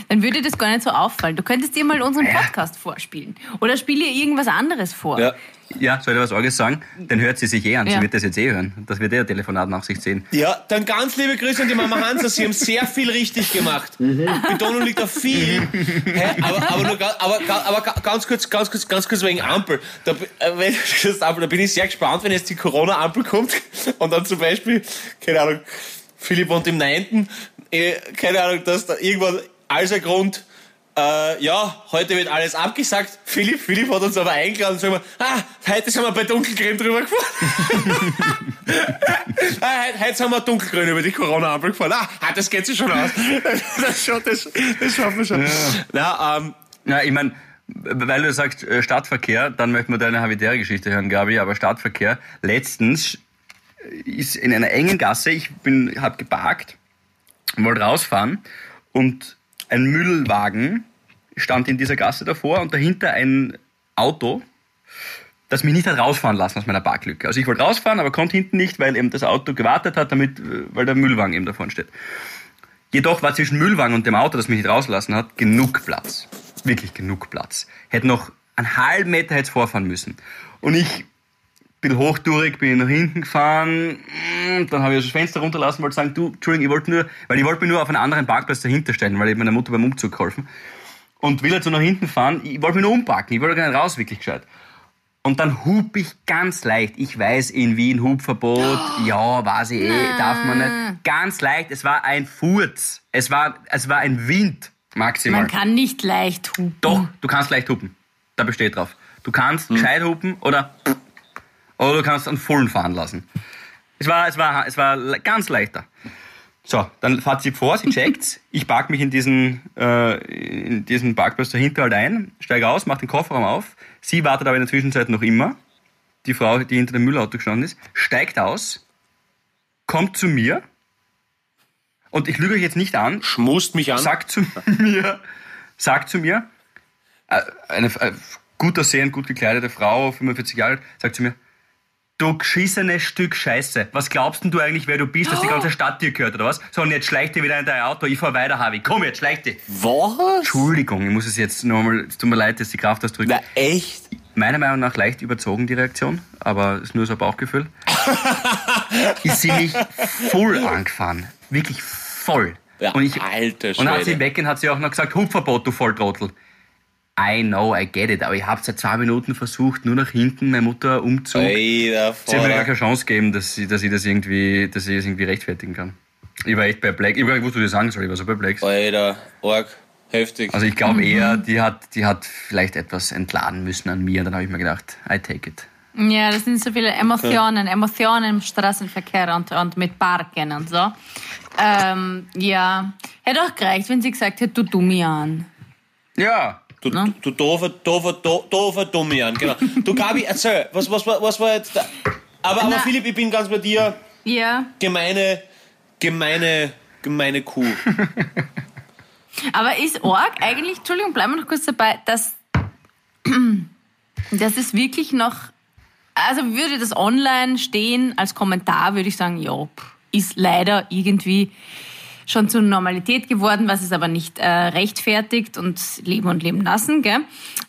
Dann würde das gar nicht so auffallen. Du könntest dir mal unseren Podcast vorspielen. Oder spiel ihr irgendwas anderes vor. Ja. ja, soll ich was Orges sagen? Dann hört sie sich eh an. Ja. Sie wird das jetzt eh hören. Das wird eh ein Telefonat nach sich ziehen. Ja, dann ganz liebe Grüße an die Mama Hansa. Sie haben sehr viel richtig gemacht. Betonung liegt auf viel. Hä? Aber, aber, nur, aber, aber ga- ganz kurz, ganz kurz, ganz kurz wegen Ampel. Da, äh, wenn, Ampel, da bin ich sehr gespannt, wenn jetzt die Corona-Ampel kommt und dann zum Beispiel, keine Ahnung, Philipp wohnt im Neunten, äh, keine Ahnung, dass da irgendwann als ein Grund äh, ja, heute wird alles abgesagt. Philipp, Philipp hat uns aber eingeladen und sagen wir, ah, heute sind wir bei Dunkelgrün drüber gefahren. ah, heute, heute sind wir dunkelgrün über die Corona-Ampel gefahren. Ah, ah, das geht sich schon aus. Das, schon, das, das schaffen wir schon. Na, ähm, Na, ich meine, weil du sagst äh, Stadtverkehr, dann möchten wir deine habitäre Geschichte hören, Gabi, aber Stadtverkehr. Letztens ist in einer engen Gasse, ich bin, hab geparkt, wollte rausfahren und ein Müllwagen stand in dieser Gasse davor und dahinter ein Auto, das mich nicht hat rausfahren lassen aus meiner Parklücke. Also ich wollte rausfahren, aber konnte hinten nicht, weil eben das Auto gewartet hat, damit, weil der Müllwagen eben davon steht. Jedoch war zwischen Müllwagen und dem Auto, das mich nicht rauslassen hat, genug Platz. Wirklich genug Platz. Hätte noch einen halben Meter hätte vorfahren müssen. Und ich bin hochtourig, bin nach hinten gefahren, mm, dann habe ich das Fenster runterlassen, wollte sagen, du, Entschuldigung, ich wollte nur, weil ich wollte mir nur auf einen anderen Parkplatz dahinter stellen, weil ich meiner Mutter beim Umzug geholfen. Und will halt so nach hinten fahren, ich wollte mich nur umparken, ich wollte gar nicht raus, wirklich gescheit. Und dann hub ich ganz leicht. Ich weiß, in Wien Hubverbot. Ja, weiß ich eh, darf man nicht. Ganz leicht. Es war ein Furz. Es war, es war ein Wind. Maximal. Man kann nicht leicht hupen. Doch, du kannst leicht hupen. Da besteht drauf. Du kannst Hm. gescheit hupen oder, oder du kannst einen vollen fahren lassen. Es war, es war, es war ganz leichter. So, dann fährt sie vor, sie checkt's. Ich park mich in diesen, äh, in diesen Parkplatz dahinter halt ein, steige aus, mach den Kofferraum auf. Sie wartet aber in der Zwischenzeit noch immer. Die Frau, die hinter dem Müllauto gestanden ist, steigt aus, kommt zu mir und ich lüge euch jetzt nicht an, schmust mich an. sagt zu mir, sagt zu mir, äh, eine äh, gut aussehend, gut gekleidete Frau, 45 Jahre alt, sagt zu mir, du geschissene Stück Scheiße, was glaubst denn du eigentlich, wer du bist, dass die ganze Stadt dir gehört, oder was? So, und jetzt schleicht dir wieder in dein Auto, ich fahr weiter, Harvey, komm jetzt, schleicht dir. Was? Entschuldigung, ich muss es jetzt nochmal, es tut mir leid, dass die Kraft ausdrückt. Na, echt? Meiner Meinung nach leicht überzogen, die Reaktion, aber ist nur so ein Bauchgefühl. ist sie mich voll angefahren. Wirklich voll. Ja, und ich, alter und dann hat sie Schwede. weggehen, hat sie auch noch gesagt, Hupverbot, du Volltrottel. I know, I get it, aber ich habe seit zwei Minuten versucht, nur nach hinten, meine Mutter Umzug. Ey, Sie hat mir gar keine Chance gegeben, dass sie, dass ich das irgendwie, dass ich das irgendwie rechtfertigen kann. Ich war echt perplex. Ich war nicht, was du dir sagen soll, ich war so perplex. Alter, arg, heftig. Also ich glaube eher, die hat, die hat vielleicht etwas entladen müssen an mir. Und dann habe ich mir gedacht, I take it. Ja, das sind so viele Emotionen, Emotionen im Straßenverkehr und, und mit Parken und so. Ähm, ja, hätte auch gereicht, wenn sie gesagt hätte, du dummi an. Ja, Du, Ne? du doofer, doofer, do- doofer Dummian, genau. Du Gabi, erzähl, was, was, war- was war jetzt da? Aber, aber Na. Philipp, ich bin ganz bei dir. Ja, Gemeine, gemeine, gemeine Kuh. aber ist Org eigentlich, Entschuldigung, bleiben wir noch kurz dabei, dass, dass es wirklich noch, also würde das online stehen als Kommentar, würde ich sagen, ja, ist leider irgendwie schon zur Normalität geworden, was es aber nicht äh, rechtfertigt und leben und leben lassen, gell?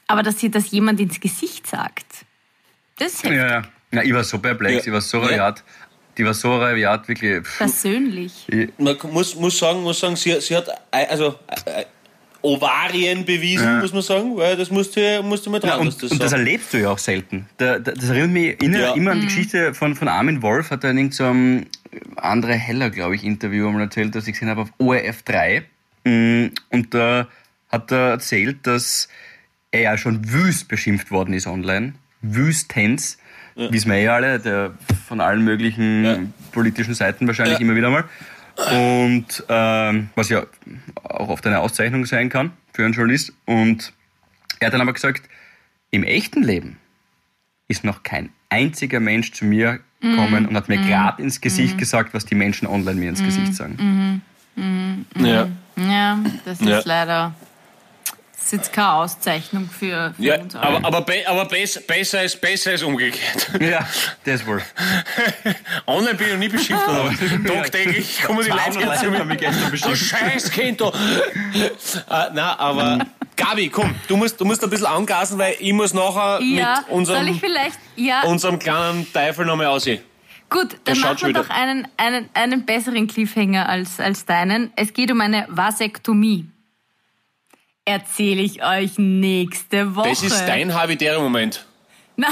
Aber dass hier das jemand ins Gesicht sagt, das ist heftig. ja, ja. Na, ich war so perplex, Ja. ich war so Ja. rabiat. Die war so rabiat, wirklich. persönlich. Man muss, muss sagen, muss sagen sie, sie hat also äh, Ovarien bewiesen, muss man sagen, weil das musste, musste man Ja, dran, und, dass das und das so. erlebst du ja auch selten. Da, da, das erinnert mich inner, Ja. immer an die Geschichte von, von Armin Wolf, hat er in irgendeinem Andre Heller, glaube ich, Interview einmal erzählt, das ich gesehen habe auf ORF 3. Mm, Und da hat er erzählt, dass er ja schon wüst beschimpft worden ist online. Wüstens. Wissen wir ja alle, der von allen möglichen Ja. politischen Seiten wahrscheinlich Ja. immer wieder mal. Und ähm, was ja auch oft eine Auszeichnung sein kann für einen Journalist. Und er hat dann aber gesagt, im echten Leben ist noch kein einziger Mensch zu mir gekommen und hat mir gerade ins Gesicht gesagt, was die Menschen online mir ins Gesicht sagen. Ja. Ja, das Ja. ist leider. Das ist jetzt keine Auszeichnung für, für Ja, uns alle. aber, aber, be aber besser, besser, ist, besser ist umgekehrt. Ja, das wohl. Online bin ich noch nie beschimpft worden. Tagtäglich kommen die Leute zu mir. Du. Scheißkind, du. äh, nein, aber Gabi, komm, du musst, du musst ein bisschen angasen, weil ich muss nachher ja, mit unserem, soll ich vielleicht. Ja, unserem kleinen Teufel nochmal aussehen. gut, dann schaut machen schon wir wieder- doch einen, einen, einen besseren Cliffhanger als, als deinen. Es geht um eine Vasektomie. Erzähle ich euch nächste Woche. Das ist dein Habitäre-Moment. Na,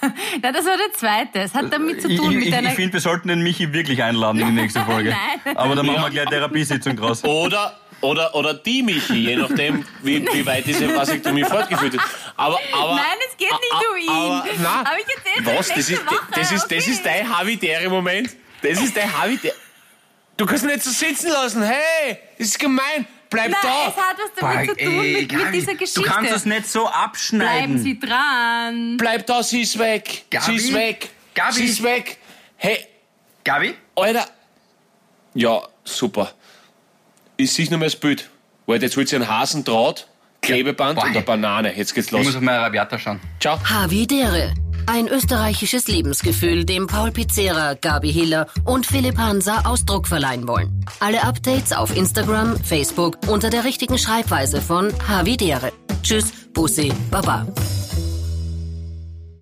na, das war der zweite. Es hat damit zu Ich, tun ich, mit ich, deiner. ich finde, wir sollten den Michi wirklich einladen in die nächste Folge. Nein. Aber dann machen wir gleich Therapiesitzung draus. Oder, oder, oder die Michi, je nachdem, wie, wie weit diese Vasektomie fortgeführt ist. Aber, aber, Nein, es geht nicht um ihn. Aber, nein. Aber ich erzähl's euch Was? Das ist, das, ist, das ist dein Habitäre-Moment? Das ist dein Habitäre... Du kannst mich nicht so sitzen lassen. Hey, das ist gemein. Bleib Nein, da. es hat was damit zu tun Ey, mit, mit dieser Geschichte. Du kannst das nicht so abschneiden. Bleiben Sie dran. Bleib da, sie ist weg. Gabi? Sie ist weg. Gabi? Sie ist weg. Hey, Gabi? Alter. Ja, super. Ich sehe nur mehr das Bild. Weil jetzt holt sie einen Hasendraht, Klebeband Boah. und eine Banane. Jetzt geht's Ich muss los. auf meine Rabiata schauen. Ciao. Havidere. Ein österreichisches Lebensgefühl, dem Paul Pizzera, Gabi Hiller und Philipp Hansa Ausdruck verleihen wollen. Alle Updates auf Instagram, Facebook unter der richtigen Schreibweise von Havidere. Tschüss, Bussi, Baba.